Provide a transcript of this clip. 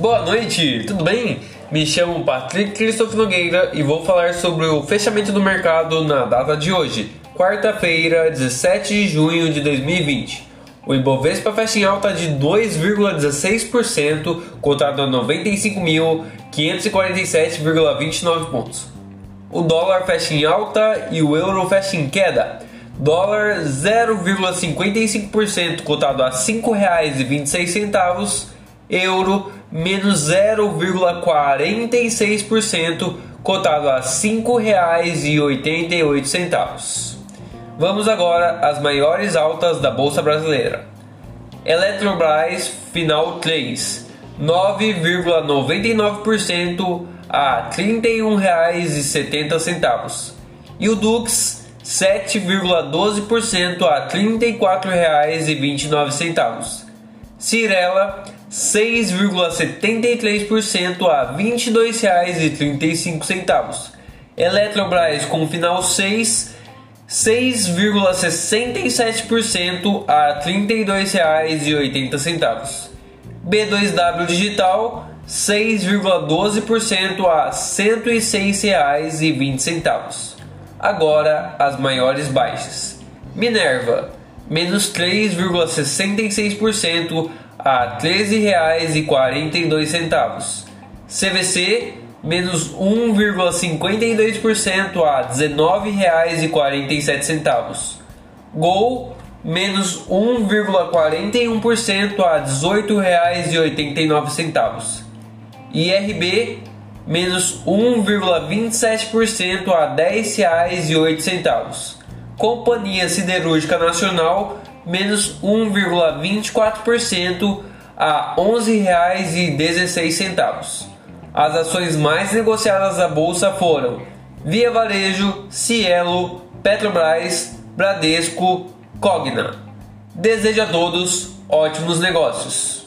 Boa noite, tudo bem? Me chamo Patrick Christoph Nogueira e vou falar sobre o fechamento do mercado na data de hoje, quarta-feira, 17 de junho de 2020. O Ibovespa fecha em alta de 2,16%, cotado a 95.547,29 pontos. O dólar fecha em alta e o euro fecha em queda. Dólar 0,55%, cotado a R$ 5,26. Euro menos 0,46%, cotado a R$ 5,88. Vamos agora às maiores altas da Bolsa Brasileira. Eletrobras Final 3, 9,99% a R$ 31,70. E o Dux 7,12% a R$ 34,29. Cirela 6,73% a R$ 22,35. Eletrobras com final 6, 6,67% a R$ 32,80. B2W Digital 6,12% a R$ 106,20. Agora as maiores baixas. Minerva menos 3,66% a R$ 13,42. CVC menos 1,52% a R$ 19,47. Gol menos 1,41% a R$ 18,89. IRB menos 1,27% a R$ 10,08. Companhia Siderúrgica Nacional menos 1,24% a R$ 11,16. As ações mais negociadas da bolsa foram Via Varejo, Cielo, Petrobras, Bradesco, Cogna. Desejo a todos ótimos negócios.